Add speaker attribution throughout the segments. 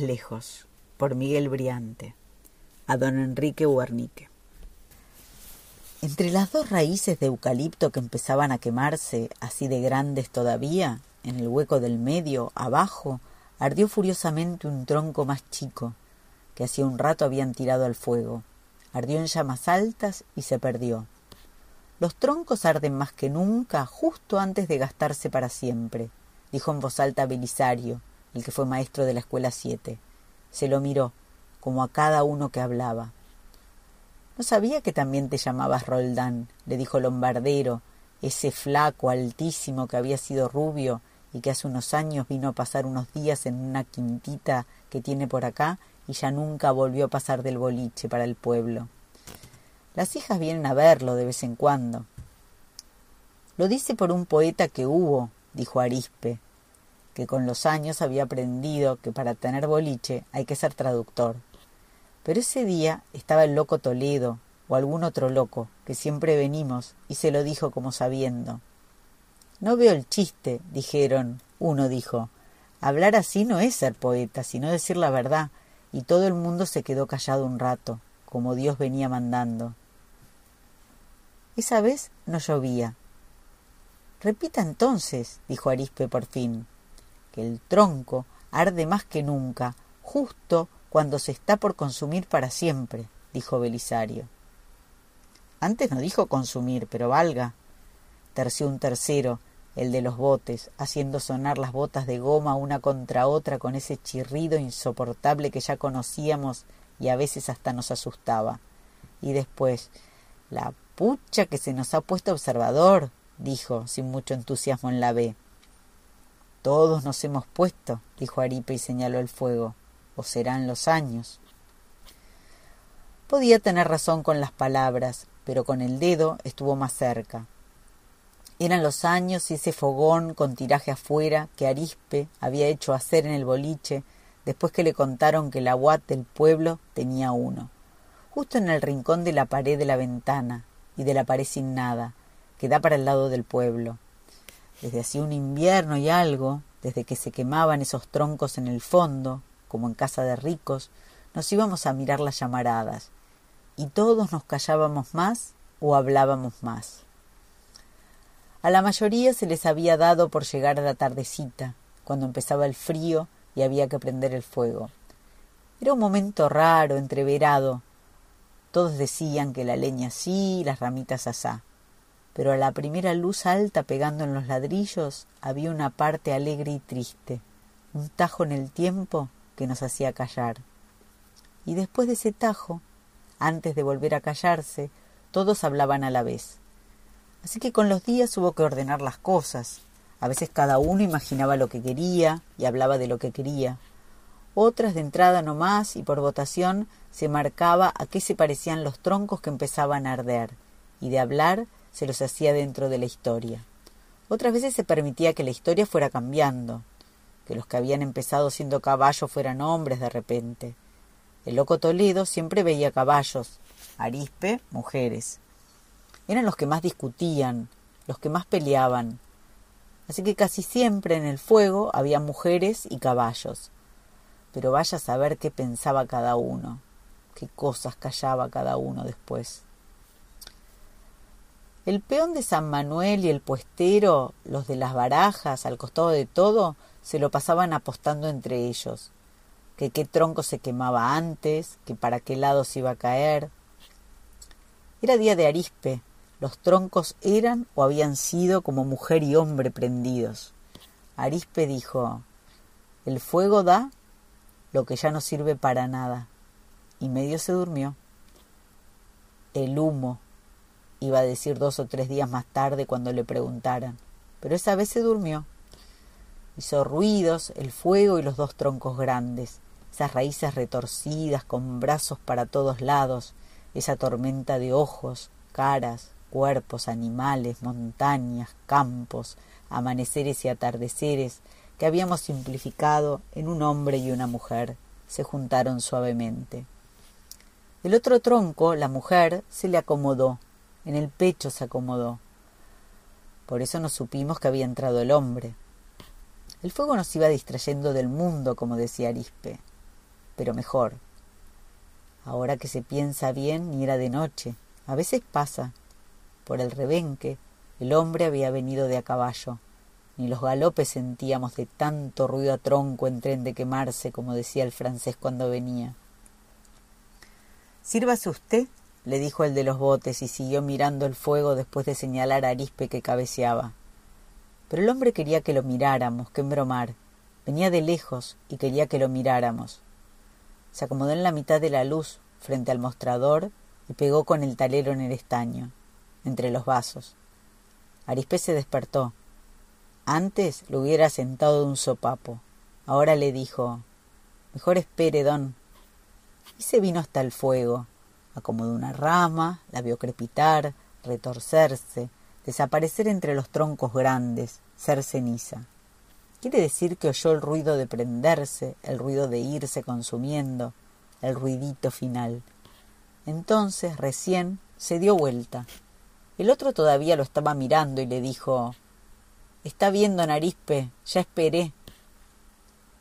Speaker 1: lejos, por Miguel Briante, a don Enrique Huernique. Entre las dos raíces de eucalipto que empezaban a quemarse, así de grandes todavía, en el hueco del medio, abajo, ardió furiosamente un tronco más chico, que hacía un rato habían tirado al fuego. Ardió en llamas altas y se perdió. Los troncos arden más que nunca justo antes de gastarse para siempre, dijo en voz alta Belisario, el que fue maestro de la escuela siete. Se lo miró, como a cada uno que hablaba. No sabía que también te llamabas Roldán, le dijo Lombardero, ese flaco altísimo que había sido rubio y que hace unos años vino a pasar unos días en una quintita que tiene por acá y ya nunca volvió a pasar del boliche para el pueblo. Las hijas vienen a verlo de vez en cuando. Lo dice por un poeta que hubo, dijo Arispe, que con los años había aprendido que para tener boliche hay que ser traductor. Pero ese día estaba el loco Toledo, o algún otro loco, que siempre venimos, y se lo dijo como sabiendo. No veo el chiste, dijeron. Uno dijo, hablar así no es ser poeta, sino decir la verdad, y todo el mundo se quedó callado un rato, como Dios venía mandando. Esa vez no llovía. Repita entonces, dijo Arispe por fin, que el tronco arde más que nunca, justo cuando se está por consumir para siempre, dijo Belisario. Antes no dijo consumir, pero valga. Terció un tercero, el de los botes, haciendo sonar las botas de goma una contra otra con ese chirrido insoportable que ya conocíamos y a veces hasta nos asustaba. Y después, la pucha que se nos ha puesto observador, dijo, sin mucho entusiasmo en la B. Todos nos hemos puesto, dijo Aripe y señaló el fuego, o serán los años. Podía tener razón con las palabras, pero con el dedo estuvo más cerca. Eran los años y ese fogón con tiraje afuera que Arispe había hecho hacer en el boliche después que le contaron que la UAT del pueblo tenía uno, justo en el rincón de la pared de la ventana y de la pared sin nada, que da para el lado del pueblo. Desde hacía un invierno y algo, desde que se quemaban esos troncos en el fondo, como en casa de ricos, nos íbamos a mirar las llamaradas, y todos nos callábamos más o hablábamos más. A la mayoría se les había dado por llegar a la tardecita, cuando empezaba el frío y había que prender el fuego. Era un momento raro, entreverado. Todos decían que la leña sí, las ramitas asá. Pero a la primera luz alta pegando en los ladrillos había una parte alegre y triste, un tajo en el tiempo que nos hacía callar. Y después de ese tajo, antes de volver a callarse, todos hablaban a la vez. Así que con los días hubo que ordenar las cosas. A veces cada uno imaginaba lo que quería y hablaba de lo que quería. Otras de entrada no más y por votación se marcaba a qué se parecían los troncos que empezaban a arder, y de hablar se los hacía dentro de la historia. Otras veces se permitía que la historia fuera cambiando, que los que habían empezado siendo caballos fueran hombres de repente. El loco Toledo siempre veía caballos, Arispe mujeres eran los que más discutían, los que más peleaban. Así que casi siempre en el fuego había mujeres y caballos. Pero vaya a saber qué pensaba cada uno, qué cosas callaba cada uno después. El peón de San Manuel y el puestero, los de las barajas, al costado de todo, se lo pasaban apostando entre ellos, que qué tronco se quemaba antes, que para qué lado se iba a caer. Era día de arispe, los troncos eran o habían sido como mujer y hombre prendidos. Arispe dijo El fuego da lo que ya no sirve para nada. Y medio se durmió. El humo, iba a decir dos o tres días más tarde cuando le preguntaran, pero esa vez se durmió. Hizo ruidos el fuego y los dos troncos grandes, esas raíces retorcidas con brazos para todos lados, esa tormenta de ojos, caras, cuerpos, animales, montañas, campos, amaneceres y atardeceres que habíamos simplificado en un hombre y una mujer, se juntaron suavemente. El otro tronco, la mujer, se le acomodó, en el pecho se acomodó. Por eso no supimos que había entrado el hombre. El fuego nos iba distrayendo del mundo, como decía Arispe. pero mejor. Ahora que se piensa bien, ni era de noche. A veces pasa. Por el rebenque, el hombre había venido de a caballo. Ni los galopes sentíamos de tanto ruido a tronco en tren de quemarse, como decía el francés cuando venía. Sírvase usted, le dijo el de los botes y siguió mirando el fuego después de señalar a Arispe que cabeceaba. Pero el hombre quería que lo miráramos, que embromar. Venía de lejos y quería que lo miráramos. Se acomodó en la mitad de la luz, frente al mostrador, y pegó con el talero en el estaño, entre los vasos. Arispe se despertó. Antes lo hubiera sentado de un sopapo. Ahora le dijo Mejor espere, don. Y se vino hasta el fuego. Acomodó una rama, la vio crepitar, retorcerse, desaparecer entre los troncos grandes, ser ceniza. Quiere decir que oyó el ruido de prenderse, el ruido de irse consumiendo, el ruidito final. Entonces, recién, se dio vuelta. El otro todavía lo estaba mirando y le dijo Está viendo Arispe, ya esperé.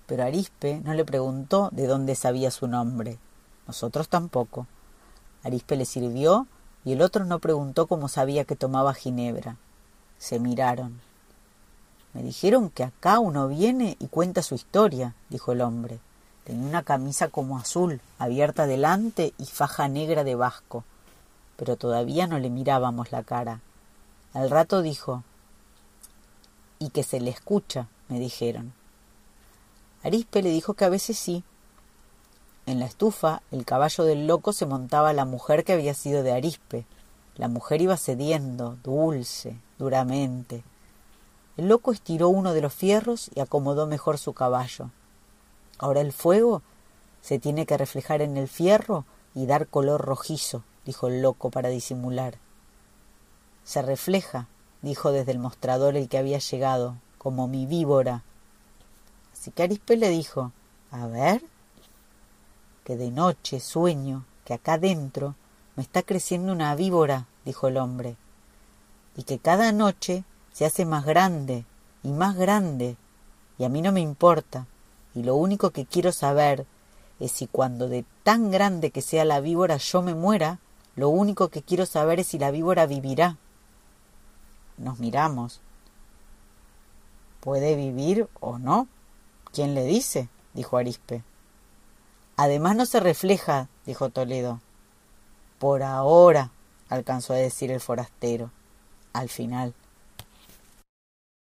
Speaker 1: Pero Arispe no le preguntó de dónde sabía su nombre. Nosotros tampoco. Arispe le sirvió y el otro no preguntó cómo sabía que tomaba ginebra. Se miraron. Me dijeron que acá uno viene y cuenta su historia, dijo el hombre. Tenía una camisa como azul, abierta delante y faja negra de vasco, pero todavía no le mirábamos la cara. Al rato dijo Y que se le escucha, me dijeron. Arispe le dijo que a veces sí. En la estufa, el caballo del loco se montaba la mujer que había sido de Arispe. La mujer iba cediendo, dulce, duramente. El loco estiró uno de los fierros y acomodó mejor su caballo. Ahora el fuego se tiene que reflejar en el fierro y dar color rojizo, dijo el loco para disimular. Se refleja, dijo desde el mostrador el que había llegado, como mi víbora. Así que Arispe le dijo, a ver, que de noche sueño que acá dentro me está creciendo una víbora, dijo el hombre, y que cada noche se hace más grande y más grande, y a mí no me importa, y lo único que quiero saber es si cuando de tan grande que sea la víbora yo me muera, lo único que quiero saber es si la víbora vivirá. Nos miramos. ¿Puede vivir o no? ¿Quién le dice? dijo Arispe. Además no se refleja, dijo Toledo. Por ahora, alcanzó a decir el forastero. Al final.